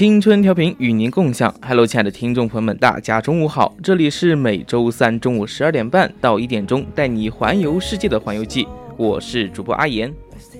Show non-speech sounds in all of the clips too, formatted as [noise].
青春调频与您共享，Hello，亲爱的听众朋友们，大家中午好，这里是每周三中午十二点半到一点钟带你环游世界的环游记，我是主播阿言。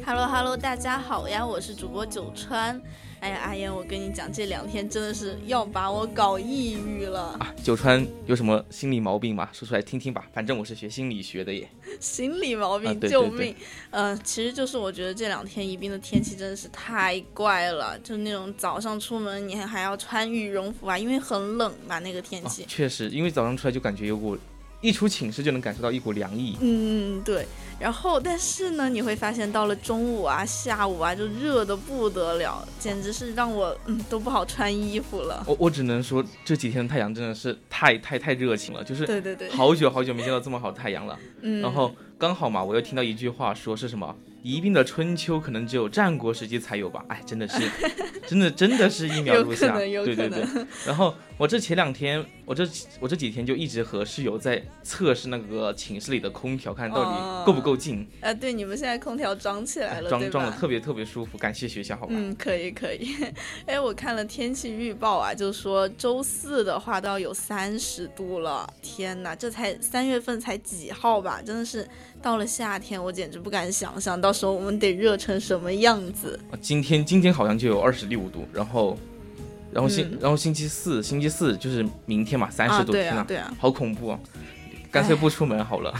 Hello，Hello，大家好呀，我是主播九川。哎呀，阿言，我跟你讲，这两天真的是要把我搞抑郁了啊！九川有什么心理毛病吗？说出来听听吧，反正我是学心理学的耶。[laughs] 心理毛病，救命！嗯，其实就是我觉得这两天宜宾的天气真的是太怪了，就是那种早上出门你还要穿羽绒服啊，因为很冷嘛，那个天气。确实，因为早上出来就感觉有股。一出寝室就能感受到一股凉意。嗯，对。然后，但是呢，你会发现到了中午啊、下午啊，就热的不得了，简直是让我嗯都不好穿衣服了。我我只能说这几天的太阳真的是太太太热情了，就是对对对，好久好久没见到这么好的太阳了。嗯。然后刚好嘛，我又听到一句话，说是什么？宜宾的春秋可能只有战国时期才有吧？哎，真的是，[laughs] 真的真的是一秒入夏，对对对。然后我这前两天，我这我这几天就一直和室友在测试那个寝室里的空调，看到底够不够劲。啊，对，你们现在空调装起来了，装装的特别特别舒服，感谢学校，好吧？嗯，可以可以。[laughs] 哎，我看了天气预报啊，就说周四的话都要有三十度了。天哪，这才三月份才几号吧？真的是。到了夏天，我简直不敢想象，到时候我们得热成什么样子。今天今天好像就有二十六度，然后，然后星然后星期四星期四就是明天嘛，三十度，天呐，对啊，好恐怖啊！干脆不出门好了。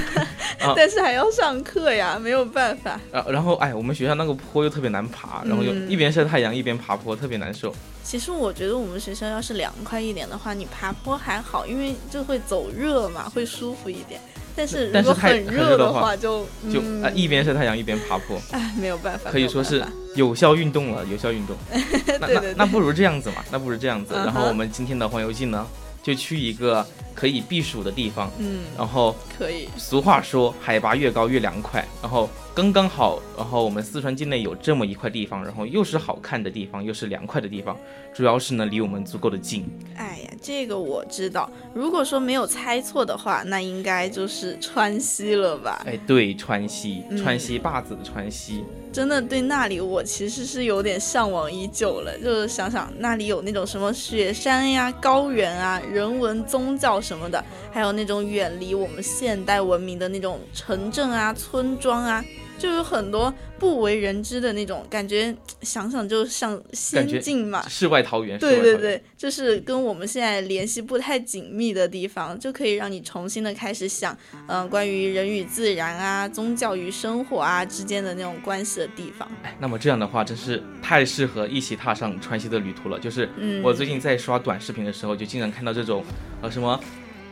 [laughs] 但是还要上课呀，没有办法。然然后哎，我们学校那个坡又特别难爬，然后又一边晒太阳一边爬坡，特别难受。其实我觉得我们学校要是凉快一点的话，你爬坡还好，因为就会走热嘛，会舒服一点。但是但是很热的话，就就啊一边晒太阳一边爬坡，[laughs] 哎，没有办法，可以说是有效运动了，有效运动。[laughs] 那那那不如这样子嘛，那不如这样子。然后我们今天的环游记呢，就去一个可以避暑的地方。嗯，然后可以。俗话说，海拔越高越凉快。然后。刚刚好，然后我们四川境内有这么一块地方，然后又是好看的地方，又是凉快的地方，主要是呢离我们足够的近。哎呀，这个我知道。如果说没有猜错的话，那应该就是川西了吧？哎，对，川西，川西坝子的川西。真的对那里，我其实是有点向往已久了。就是想想那里有那种什么雪山呀、高原啊、人文、宗教什么的，还有那种远离我们现代文明的那种城镇啊、村庄啊。就有很多不为人知的那种感觉，[tsk] 想想就像仙境嘛，世外桃源。对对对，就是跟我们现在联系不太紧密的地方，就可以让你重新的开始想，嗯，关于人与自然啊、宗教与生活啊之间的那种关系的地方。哎，那么这样的话，真是太适合一起踏上川西的旅途了。就是我最近在刷短视频的时候，就经常看到这种，呃，什么。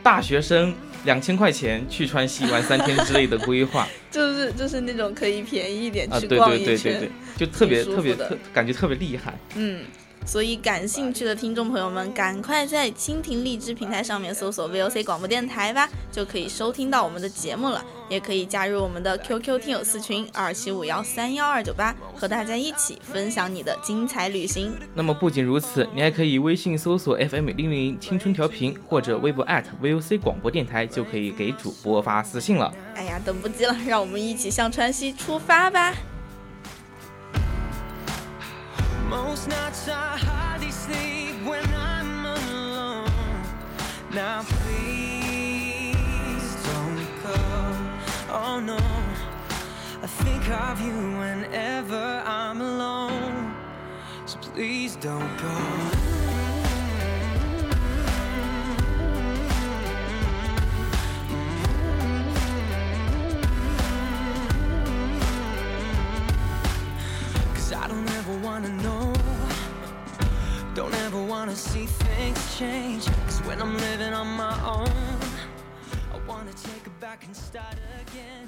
大学生两千块钱去川西玩三天之类的规划，[laughs] 就是就是那种可以便宜一点去逛一圈，就特别特别特感觉特别厉害，嗯。所以，感兴趣的听众朋友们，赶快在蜻蜓荔枝平台上面搜索 VOC 广播电台吧，就可以收听到我们的节目了。也可以加入我们的 QQ 听友四群二七五幺三幺二九八，和大家一起分享你的精彩旅行。那么，不仅如此，你还可以微信搜索 FM 零零青春调频，或者微博 @VOC 广播电台，就可以给主播发私信了。哎呀，等不及了，让我们一起向川西出发吧！Most nights I hardly sleep when I'm alone. Now please don't go. Oh no, I think of you whenever I'm alone. So please don't go.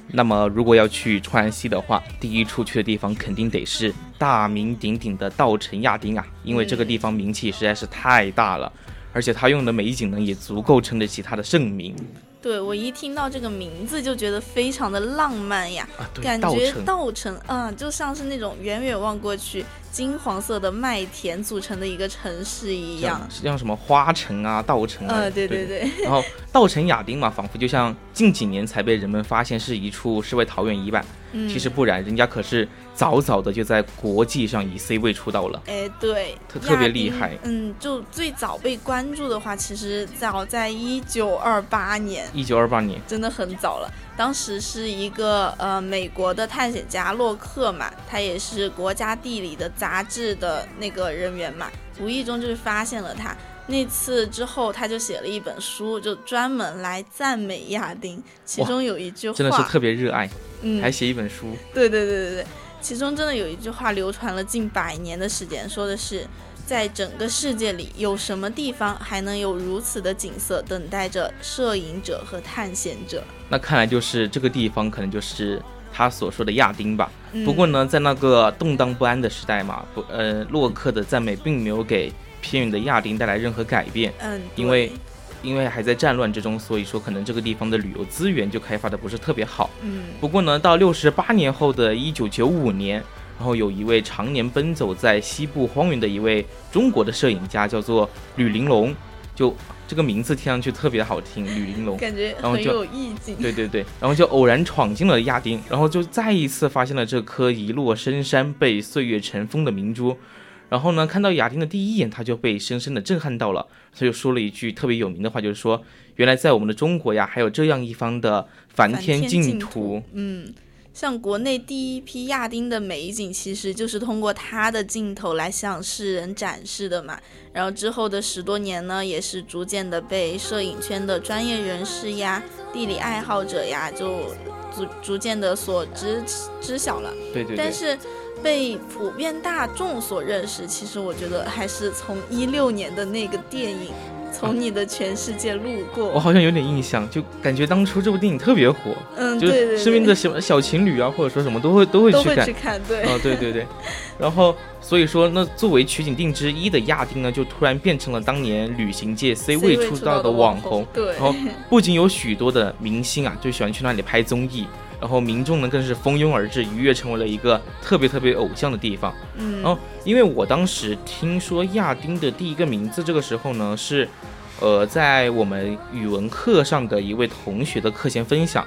那么，如果要去川西的话，第一处去的地方肯定得是大名鼎鼎的稻城亚丁啊，因为这个地方名气实在是太大了，而且它用的美景呢，也足够撑得起它的盛名。对我一听到这个名字就觉得非常的浪漫呀，感觉稻城啊，就像是那种远远望过去金黄色的麦田组成的一个城市一样，像什么花城啊、稻城啊，对对。对。然后稻城亚丁嘛，仿佛就像近几年才被人们发现是一处世外桃源一般。嗯其实不然，人家可是早早的就在国际上以 C 位出道了。哎，对，特特别厉害。嗯，就最早被关注的话，其实早在一九二八年。一九二八年，真的很早了。当时是一个呃美国的探险家洛克嘛，他也是国家地理的杂志的那个人员嘛，无意中就是发现了他。那次之后，他就写了一本书，就专门来赞美亚丁。其中有一句话，真的是特别热爱，嗯，还写一本书。对对对对对，其中真的有一句话流传了近百年的时间，说的是，在整个世界里，有什么地方还能有如此的景色，等待着摄影者和探险者？那看来就是这个地方，可能就是他所说的亚丁吧。不过呢，在那个动荡不安的时代嘛，不，呃，洛克的赞美并没有给。偏远的亚丁带来任何改变，嗯，因为因为还在战乱之中，所以说可能这个地方的旅游资源就开发的不是特别好，嗯。不过呢，到六十八年后的一九九五年，然后有一位常年奔走在西部荒原的一位中国的摄影家，叫做吕玲珑，就这个名字听上去特别好听，吕玲珑，感觉很有意境。对对对，然后就偶然闯进了亚丁，然后就再一次发现了这颗遗落深山、被岁月尘封的明珠。然后呢，看到亚丁的第一眼，他就被深深的震撼到了。他就说了一句特别有名的话，就是说，原来在我们的中国呀，还有这样一方的梵天净土。嗯，像国内第一批亚丁的美景，其实就是通过他的镜头来向世人展示的嘛。然后之后的十多年呢，也是逐渐的被摄影圈的专业人士呀、地理爱好者呀，就逐逐渐的所知知晓了。对对。但是。被普遍大众所认识，其实我觉得还是从一六年的那个电影《从你的全世界路过》，我好像有点印象，就感觉当初这部电影特别火，嗯，就身边的小小情侣啊，或者说什么都会都会去看，对，哦，对对对，然后所以说，那作为取景地之一的亚丁呢，就突然变成了当年旅行界 C 位出道的网红，对，然后不仅有许多的明星啊，就喜欢去那里拍综艺。然后民众呢更是蜂拥而至，一跃成为了一个特别特别偶像的地方。嗯，然后因为我当时听说亚丁的第一个名字，这个时候呢是，呃，在我们语文课上的一位同学的课前分享，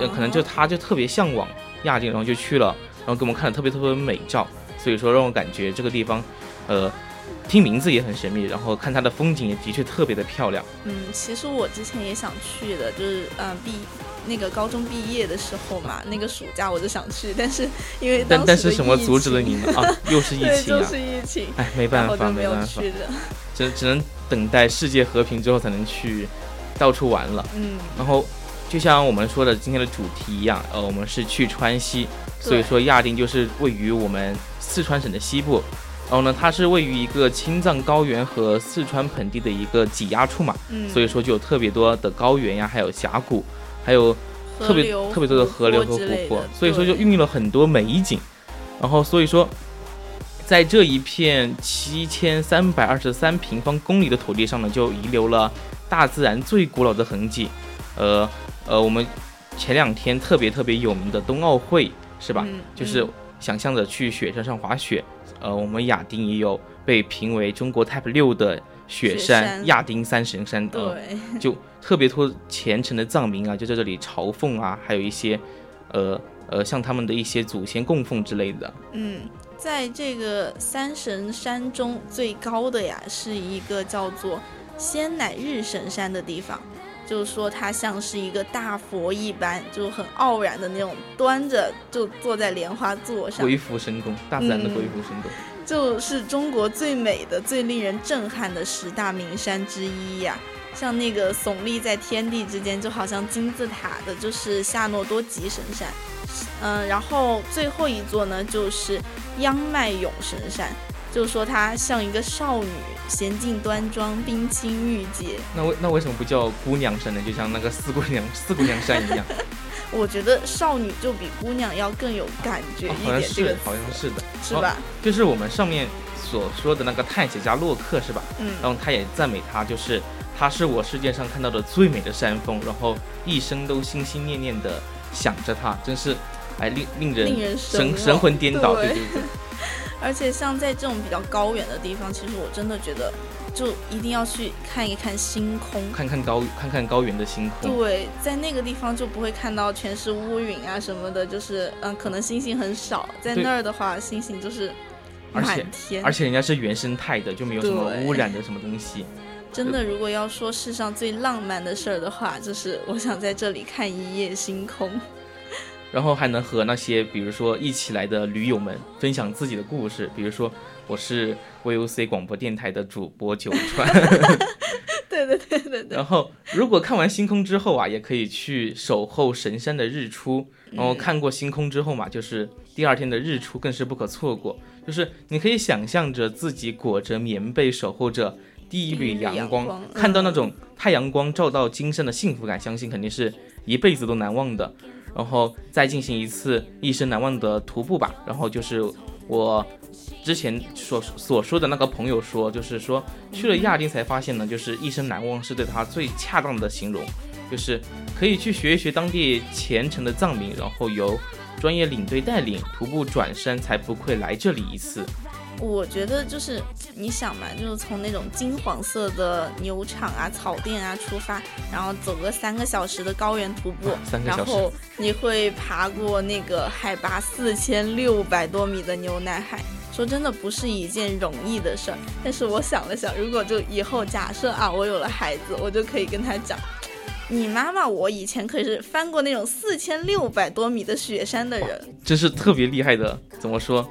呃，可能就他就特别向往亚丁，然后就去了，然后给我们看了特别特别美照，所以说让我感觉这个地方，呃。听名字也很神秘，然后看它的风景也的确特别的漂亮。嗯，其实我之前也想去的，就是嗯毕那个高中毕业的时候嘛，那个暑假我就想去，但是因为但但是什么阻止了你呢？啊，[laughs] 又是疫情啊！就是疫情。哎，没办法，没办法，只只能等待世界和平之后才能去到处玩了。嗯，然后就像我们说的今天的主题一样，呃，我们是去川西，所以说亚丁就是位于我们四川省的西部。然后呢，它是位于一个青藏高原和四川盆地的一个挤压处嘛，所以说就有特别多的高原呀，还有峡谷，还有特别特别多的河流和湖泊，所以说就孕育了很多美景。然后所以说，在这一片七千三百二十三平方公里的土地上呢，就遗留了大自然最古老的痕迹。呃呃，我们前两天特别特别有名的冬奥会是吧？就是想象着去雪山上滑雪。呃，我们亚丁也有被评为中国 Type 六的雪山亚丁三神山，对，就特别多虔诚的藏民啊，就在这里朝奉啊，还有一些，呃呃，像他们的一些祖先供奉之类的。嗯，在这个三神山中最高的呀，是一个叫做仙乃日神山的地方，就是说它像是一个大佛一般，就很傲然的那种，端着就坐在莲花座上，鬼斧神工，大自然的鬼斧神工，就是中国最美的、最令人震撼的十大名山之一呀。像那个耸立在天地之间，就好像金字塔的，就是夏诺多吉神山。嗯，然后最后一座呢，就是央迈勇神山。就说她像一个少女，娴静端庄，冰清玉洁。那为那为什么不叫姑娘山呢？就像那个四姑娘四姑娘山一样。[laughs] 我觉得少女就比姑娘要更有感觉一点，这个好像是的，是吧？就是我们上面所说的那个探险家洛克，是吧？嗯。然后他也赞美他，就是她是我世界上看到的最美的山峰，然后一生都心心念念的想着它，真是，哎，令令人神神魂颠倒，对对对。而且像在这种比较高远的地方，其实我真的觉得。就一定要去看一看星空，看看高看看高原的星空。对，在那个地方就不会看到全是乌云啊什么的，就是嗯，可能星星很少。在那儿的话，星星就是满天，而且人家是原生态的，就没有什么污染的什么东西。真的，如果要说世上最浪漫的事儿的话，就是我想在这里看一夜星空，然后还能和那些比如说一起来的驴友们分享自己的故事，比如说。我是 VOC 广播电台的主播九川，[laughs] 对对对对对。然后，如果看完星空之后啊，也可以去守候神山的日出。然后看过星空之后嘛，就是第二天的日出更是不可错过。就是你可以想象着自己裹着棉被，守候着第一缕阳光，看到那种太阳光照到金山的幸福感，相信肯定是一辈子都难忘的。然后再进行一次一生难忘的徒步吧。然后就是我。之前所所说的那个朋友说，就是说去了亚丁才发现呢，就是一生难忘是对他最恰当的形容，就是可以去学一学当地虔诚的藏民，然后由专业领队带领徒步转山，才不愧来这里一次。我觉得就是你想嘛，就是从那种金黄色的牛场啊、草甸啊出发，然后走个三个小时的高原徒步，然后你会爬过那个海拔四千六百多米的牛奶海。说真的不是一件容易的事儿，但是我想了想，如果就以后假设啊，我有了孩子，我就可以跟他讲，你妈妈我以前可是翻过那种四千六百多米的雪山的人，真是特别厉害的，怎么说？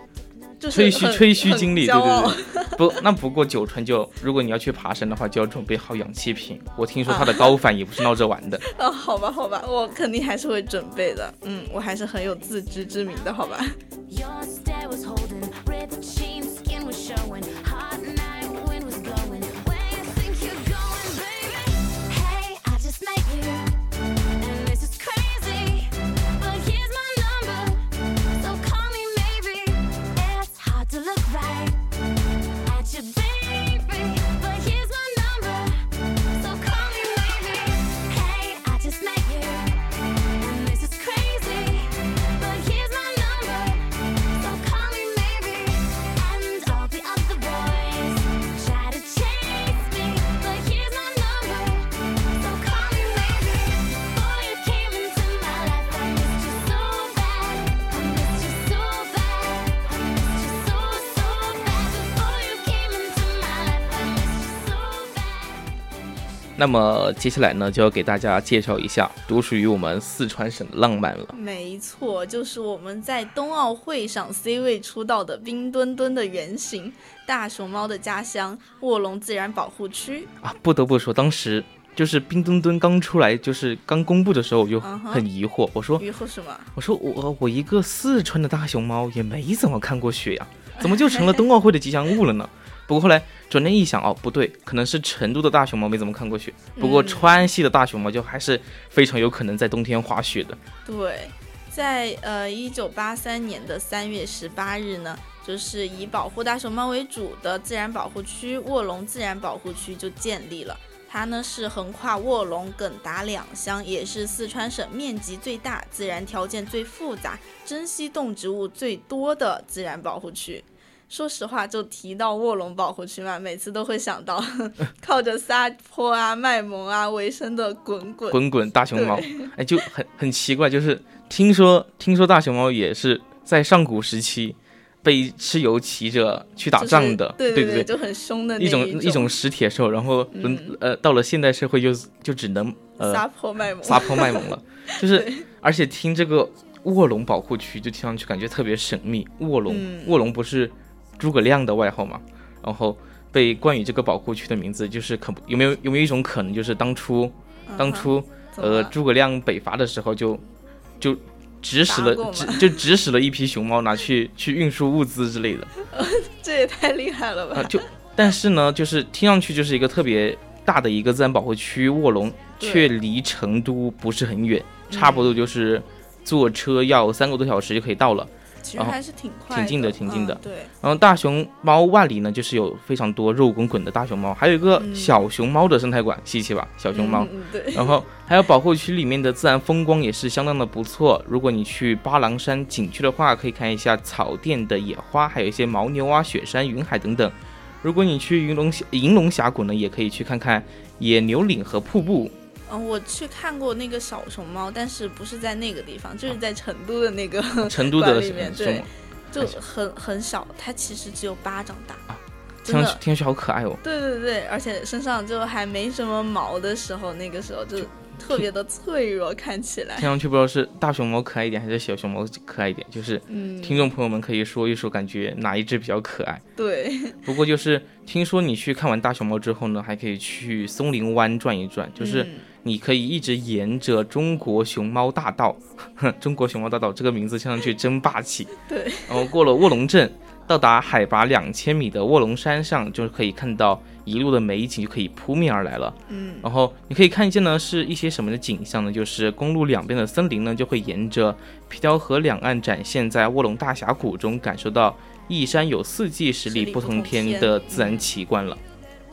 吹嘘吹嘘经历，对对对，不，那不过九川就，如果你要去爬山的话，就要准备好氧气瓶。我听说他的高反也不是闹着玩的。[laughs] 啊，好吧，好吧，我肯定还是会准备的。嗯，我还是很有自知之明的，好吧。那么接下来呢，就要给大家介绍一下独属于我们四川省的浪漫了。没错，就是我们在冬奥会上 C 位出道的冰墩墩的原型——大熊猫的家乡卧龙自然保护区啊！不得不说，当时就是冰墩墩刚出来，就是刚公布的时候，我就很疑惑。我说：“疑惑什么？”我说：“我我一个四川的大熊猫，也没怎么看过雪呀，怎么就成了冬奥会的吉祥物了呢？”不过后来转念一想，哦，不对，可能是成都的大熊猫没怎么看过雪。不过川西的大熊猫就还是非常有可能在冬天滑雪的。对，在呃一九八三年的三月十八日呢，就是以保护大熊猫为主的自然保护区卧龙自然保护区就建立了。它呢是横跨卧龙、耿达两乡，也是四川省面积最大、自然条件最复杂、珍稀动植物最多的自然保护区。说实话，就提到卧龙保护区嘛，每次都会想到 [laughs] 靠着撒泼啊、卖萌啊为生的滚滚滚滚大熊猫。[laughs] 哎，就很很奇怪，就是听说听说大熊猫也是在上古时期被蚩尤骑着去打仗的，对对对，就很凶的一种一种食铁兽。然后嗯呃，到了现代社会就就只能呃撒泼卖萌，撒泼卖萌了。[laughs] 就是而且听这个卧龙保护区，就听上去感觉特别神秘。卧龙卧龙不是。诸葛亮的外号嘛，然后被冠以这个保护区的名字，就是可有没有有没有一种可能，就是当初当初呃诸葛亮北伐的时候就就指使了指就指使了一批熊猫拿去 [laughs] 去运输物资之类的，[laughs] 这也太厉害了吧！就但是呢，就是听上去就是一个特别大的一个自然保护区，卧龙却离成都不是很远，差不多就是坐车要三个多小时就可以到了。其实还是挺快，挺近的，挺近的。对。然后大熊猫万里呢，就是有非常多肉滚滚的大熊猫，还有一个小熊猫的生态馆，稀奇吧？小熊猫。对。然后还有保护区里面的自然风光也是相当的不错。如果你去巴郎山景区的话，可以看一下草甸的野花，还有一些牦牛啊、雪山、云海等等。如果你去云龙银龙峡谷呢，也可以去看看野牛岭和瀑布。嗯，我去看过那个小熊猫，但是不是在那个地方，就是在成都的那个成都的 [laughs] 里面，对，就很很小，它其实只有巴掌大啊，听上去听上去好可爱哦。对对对，而且身上就还没什么毛的时候，那个时候就。特别的脆弱，看起来。听上去不知道是大熊猫可爱一点，还是小熊猫可爱一点。就是，听众朋友们可以说一说，感觉哪一只比较可爱？对。[laughs] 不过就是听说你去看完大熊猫之后呢，还可以去松林湾转一转，就是你可以一直沿着中国熊猫大道，[laughs] 中国熊猫大道这个名字听上去真霸气。对。然后过了卧龙镇。到达海拔两千米的卧龙山上，就是可以看到一路的美景就可以扑面而来了。嗯，然后你可以看见呢，是一些什么的景象呢？就是公路两边的森林呢，就会沿着皮条河两岸展现在卧龙大峡谷中，感受到一山有四季、十里不同天的自然奇观了。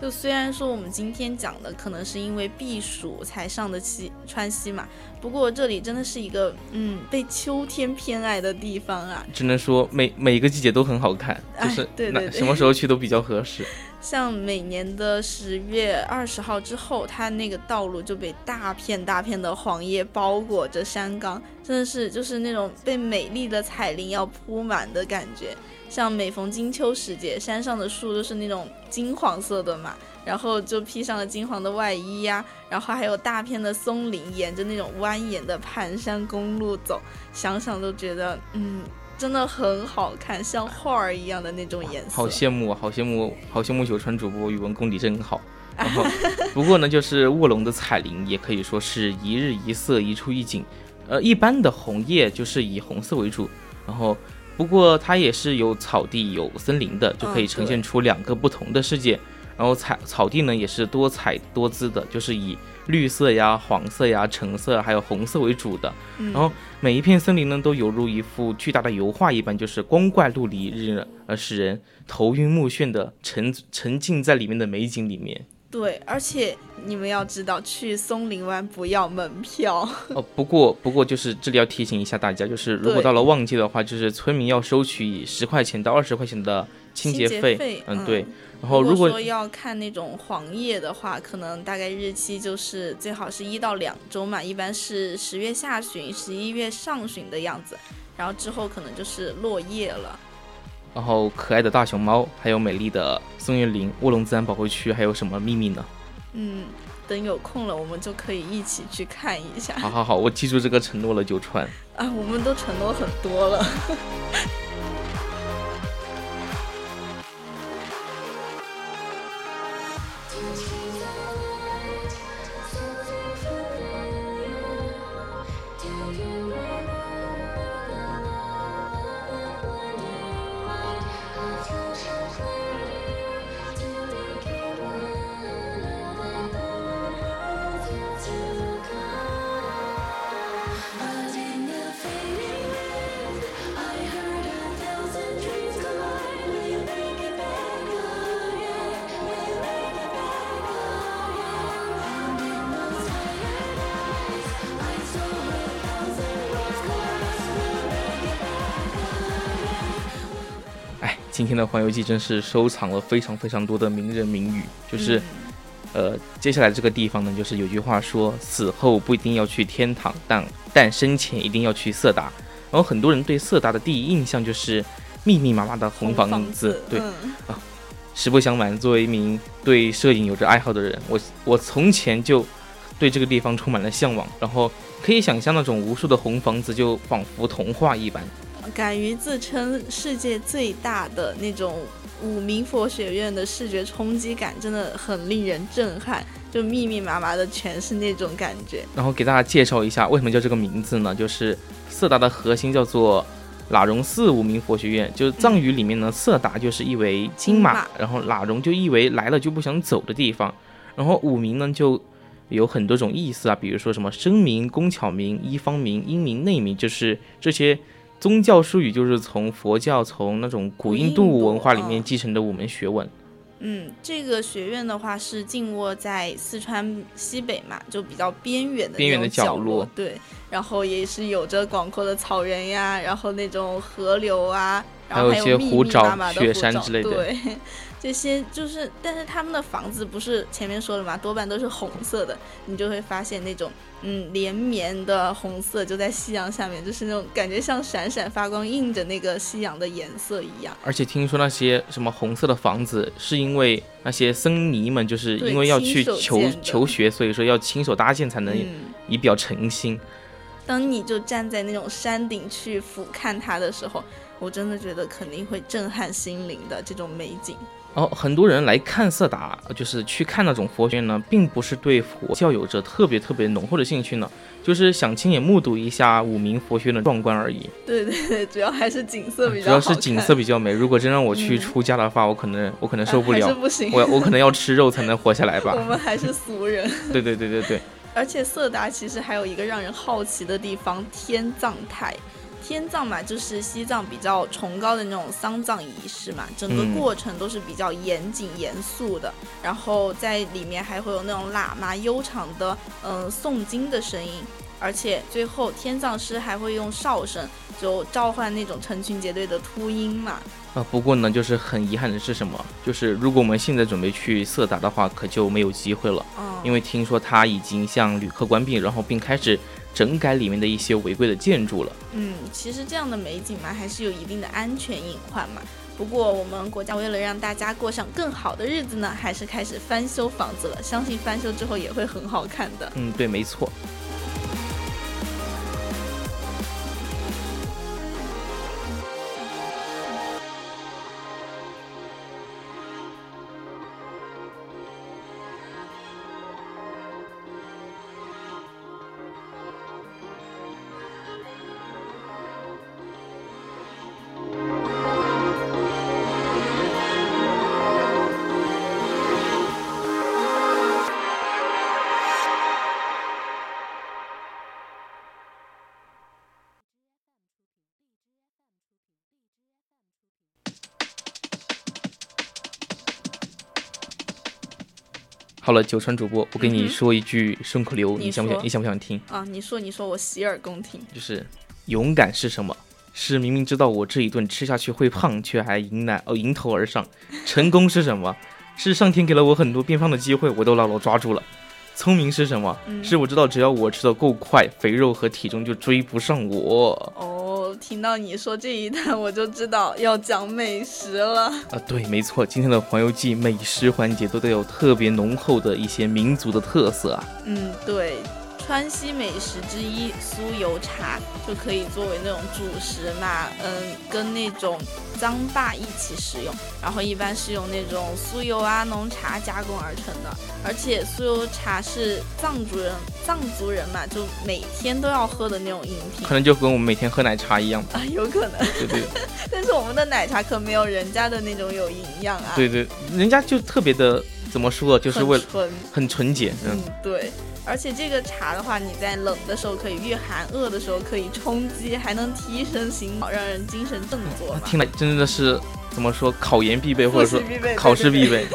就虽然说我们今天讲的可能是因为避暑才上的西川西嘛，不过这里真的是一个嗯被秋天偏爱的地方啊。只能说每每一个季节都很好看，就是对对什么时候去都比较合适。[laughs] 像每年的十月二十号之后，它那个道路就被大片大片的黄叶包裹着山岗，真的是就是那种被美丽的彩铃要铺满的感觉。像每逢金秋时节，山上的树都是那种金黄色的嘛，然后就披上了金黄的外衣呀，然后还有大片的松林，沿着那种蜿蜒的盘山公路走，想想都觉得，嗯，真的很好看，像画儿一样的那种颜色。好羡慕啊，好羡慕，好羡慕九川主播语文功底真好。[laughs] 然后，不过呢，就是卧龙的彩铃也可以说是一日一色，一处一景。呃，一般的红叶就是以红色为主，然后。不过它也是有草地有森林的，就可以呈现出两个不同的世界。然后草草地呢也是多彩多姿的，就是以绿色呀、黄色呀、橙色还有红色为主的。然后每一片森林呢都犹如一幅巨大的油画一般，就是光怪陆离，日呃使人头晕目眩的沉沉浸在里面的美景里面。对，而且你们要知道，去松林湾不要门票哦。不过，不过就是这里要提醒一下大家，就是如果到了旺季的话，就是村民要收取十块钱到二十块钱的清洁费。嗯，对。然后如果说要看那种黄叶的话，可能大概日期就是最好是一到两周嘛，一般是十月下旬、十一月上旬的样子，然后之后可能就是落叶了。然后可爱的大熊猫，还有美丽的松叶林、卧龙自然保护区，还有什么秘密呢？嗯，等有空了，我们就可以一起去看一下。好好好，我记住这个承诺了，九川。啊，我们都承诺很多了。今天的环游记真是收藏了非常非常多的名人名语，就是，呃，接下来这个地方呢，就是有句话说，死后不一定要去天堂，但但生前一定要去色达。然后很多人对色达的第一印象就是密密麻麻的红房子，对啊。实不相瞒，作为一名对摄影有着爱好的人，我我从前就对这个地方充满了向往，然后可以想象那种无数的红房子，就仿佛童话一般。敢于自称世界最大的那种五明佛学院的视觉冲击感，真的很令人震撼。就密密麻麻的全是那种感觉。然后给大家介绍一下，为什么叫这个名字呢？就是色达的核心叫做喇荣寺五明佛学院，就是藏语里面呢，色达就是意为金马，然后喇荣就意为来了就不想走的地方，然后五明呢就有很多种意思啊，比如说什么声明、工巧明、一方明、英明、内明，就是这些宗教术语，就是从佛教从那种古印度文化里面继承的五门学问。嗯，这个学院的话是静卧在四川西北嘛，就比较边远的边缘的角落。对，然后也是有着广阔的草原呀，然后那种河流啊，然后还有一些湖沼、雪山之类的。对。这些就是，但是他们的房子不是前面说了嘛，多半都是红色的，你就会发现那种嗯连绵的红色就在夕阳下面，就是那种感觉像闪闪发光，映着那个夕阳的颜色一样。而且听说那些什么红色的房子，是因为那些僧尼们就是因为要去求求学，所以说要亲手搭建才能以表诚心。当你就站在那种山顶去俯瞰它的时候，我真的觉得肯定会震撼心灵的这种美景。哦，很多人来看色达，就是去看那种佛学院呢，并不是对佛教有着特别特别浓厚的兴趣呢，就是想亲眼目睹一下五明佛学院的壮观而已。对对对，主要还是景色比较。主要是景色比较美。如果真让我去出家的话，我可能我可能受不了，不行。我我可能要吃肉才能活下来吧。[laughs] 我们还是俗人。[laughs] 对对对对对。而且色达其实还有一个让人好奇的地方，天葬台。天葬嘛，就是西藏比较崇高的那种丧葬仪式嘛，整个过程都是比较严谨严肃的，然后在里面还会有那种喇嘛悠长的嗯诵经的声音，而且最后天葬师还会用哨声就召唤那种成群结队的秃鹰嘛。啊，不过呢，就是很遗憾的是什么？就是如果我们现在准备去色达的话，可就没有机会了，嗯因为听说他已经向旅客关闭，然后并开始。整改里面的一些违规的建筑了。嗯，其实这样的美景嘛，还是有一定的安全隐患嘛。不过我们国家为了让大家过上更好的日子呢，还是开始翻修房子了。相信翻修之后也会很好看的。嗯，对，没错。好了，九川主播，我跟你说一句顺口溜，你想不想？你想不想听啊？你说，你说，我洗耳恭听。就是勇敢是什么？是明明知道我这一顿吃下去会胖，却还迎难哦迎头而上。成功是什么？[laughs] 是上天给了我很多变胖的机会，我都牢牢抓住了。聪明是什么？是我知道只要我吃的够快，肥肉和体重就追不上我。哦，听到你说这一段，[laughs] 我就知道要讲美食了。啊，对，没错，今天的环游记美食环节都得有特别浓厚的一些民族的特色啊。嗯，对。川西美食之一酥油茶就可以作为那种主食嘛，嗯，跟那种糌粑一起食用，然后一般是用那种酥油啊浓茶加工而成的，而且酥油茶是藏族人藏族人嘛，就每天都要喝的那种饮品，可能就跟我们每天喝奶茶一样吧。啊，有可能，对对，但是我们的奶茶可没有人家的那种有营养啊，对对，人家就特别的怎么说，就是为了很纯。洁，嗯，对。而且这个茶的话，你在冷的时候可以御寒，饿的时候可以充饥，还能提神醒脑，让人精神振作。听来真的是怎么说，考研必备，或者说考试必备。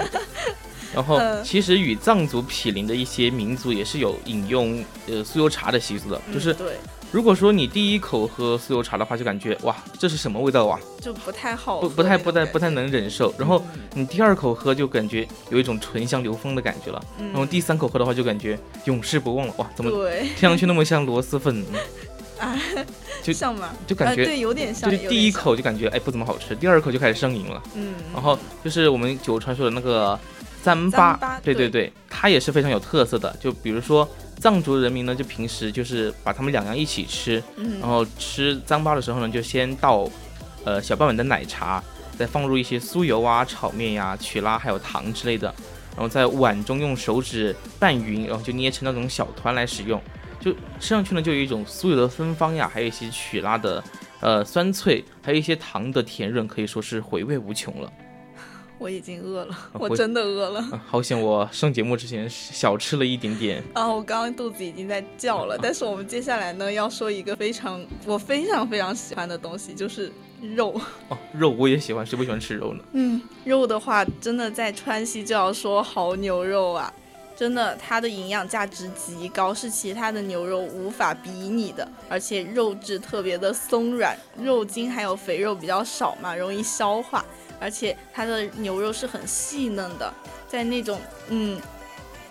[laughs] 然后，其实与藏族毗邻的一些民族也是有饮用呃酥油茶的习俗的，就是对。如果说你第一口喝酥油茶的话，就感觉哇，这是什么味道啊？就不太好，不不太不太不太能忍受。然后你第二口喝就感觉有一种醇香流风的感觉了。然后第三口喝的话就感觉永世不忘了。哇，怎么听上去那么像螺蛳粉？[laughs] 啊，就像吗？就感觉对，有点像。就第一口就感觉哎不怎么好吃，第二口就开始上瘾了。嗯。然后就是我们九传说的那个糌粑，对对对，它也是非常有特色的。就比如说。藏族人民呢，就平时就是把他们两样一起吃，然后吃糌粑的时候呢，就先倒，呃小半碗的奶茶，再放入一些酥油啊、炒面呀、曲拉还有糖之类的，然后在碗中用手指拌匀，然后就捏成那种小团来使用，就吃上去呢就有一种酥油的芬芳呀，还有一些曲拉的呃酸脆，还有一些糖的甜润，可以说是回味无穷了。我已经饿了，[laughs] 我真的饿了。好险，我上节目之前小吃了一点点。[laughs] 啊，我刚刚肚子已经在叫了。但是我们接下来呢，要说一个非常我非常非常喜欢的东西，就是肉。[laughs] 哦，肉我也喜欢，谁不喜欢吃肉呢？嗯，肉的话，真的在川西就要说牦牛肉啊，真的它的营养价值极高，是其他的牛肉无法比拟的。而且肉质特别的松软，肉筋还有肥肉比较少嘛，容易消化。而且它的牛肉是很细嫩的，在那种嗯，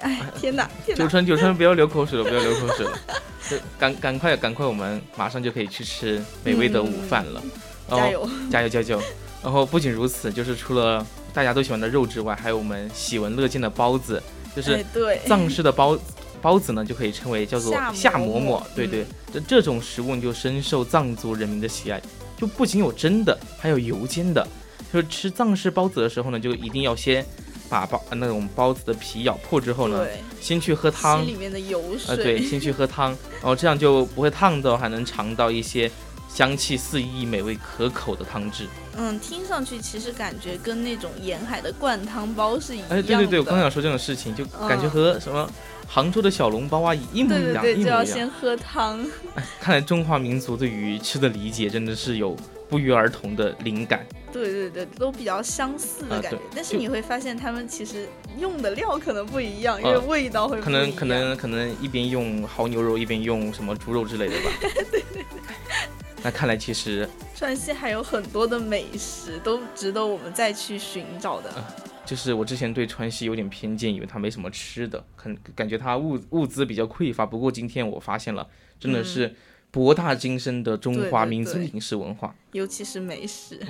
哎天哪！九川九川不要流口水了，不要流口水了，[laughs] 赶赶快赶快，我们马上就可以去吃美味的午饭了。加油加油加油！然后不仅如此，就是除了大家都喜欢的肉之外，还有我们喜闻乐见的包子，就是藏式的包包子呢，就可以称为叫做夏馍馍。对对，这这种食物就深受藏族人民的喜爱，就不仅有蒸的，还有油煎的。就是吃藏式包子的时候呢，就一定要先把包那种包子的皮咬破之后呢，先去喝汤，里面的油水。呃，对，先去喝汤，[laughs] 然后这样就不会烫到，还能尝到一些香气四溢、美味可口的汤汁。嗯，听上去其实感觉跟那种沿海的灌汤包是一样。哎，对对对，我刚想说这种事情，就感觉和什么杭州的小笼包啊一模一样，对对对，就要先喝汤。哎，看来中华民族对于吃的理解真的是有不约而同的灵感。对对对，都比较相似的感觉，但是你会发现他们其实用的料可能不一样，因为味道会可能可能可能一边用牦牛肉，一边用什么猪肉之类的吧。[laughs] 对对对。那看来其实川西还有很多的美食都值得我们再去寻找的。就是我之前对川西有点偏见，以为它没什么吃的，很感觉它物物资比较匮乏。不过今天我发现了，真的是博大精深的中华民族饮食文化，尤其是美食。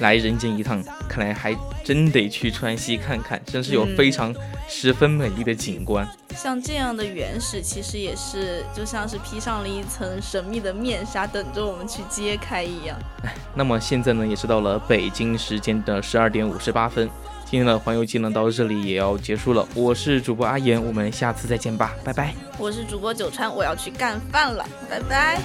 来人间一趟，看来还真得去川西看看，真是有非常十分美丽的景观。像这样的原始，其实也是就像是披上了一层神秘的面纱，等着我们去揭开一样。哎，那么现在呢，也是到了北京时间的十二点五十八分。今天的环游记呢，到这里也要结束了。我是主播阿言，我们下次再见吧，拜拜。我是主播九川，我要去干饭了，拜拜。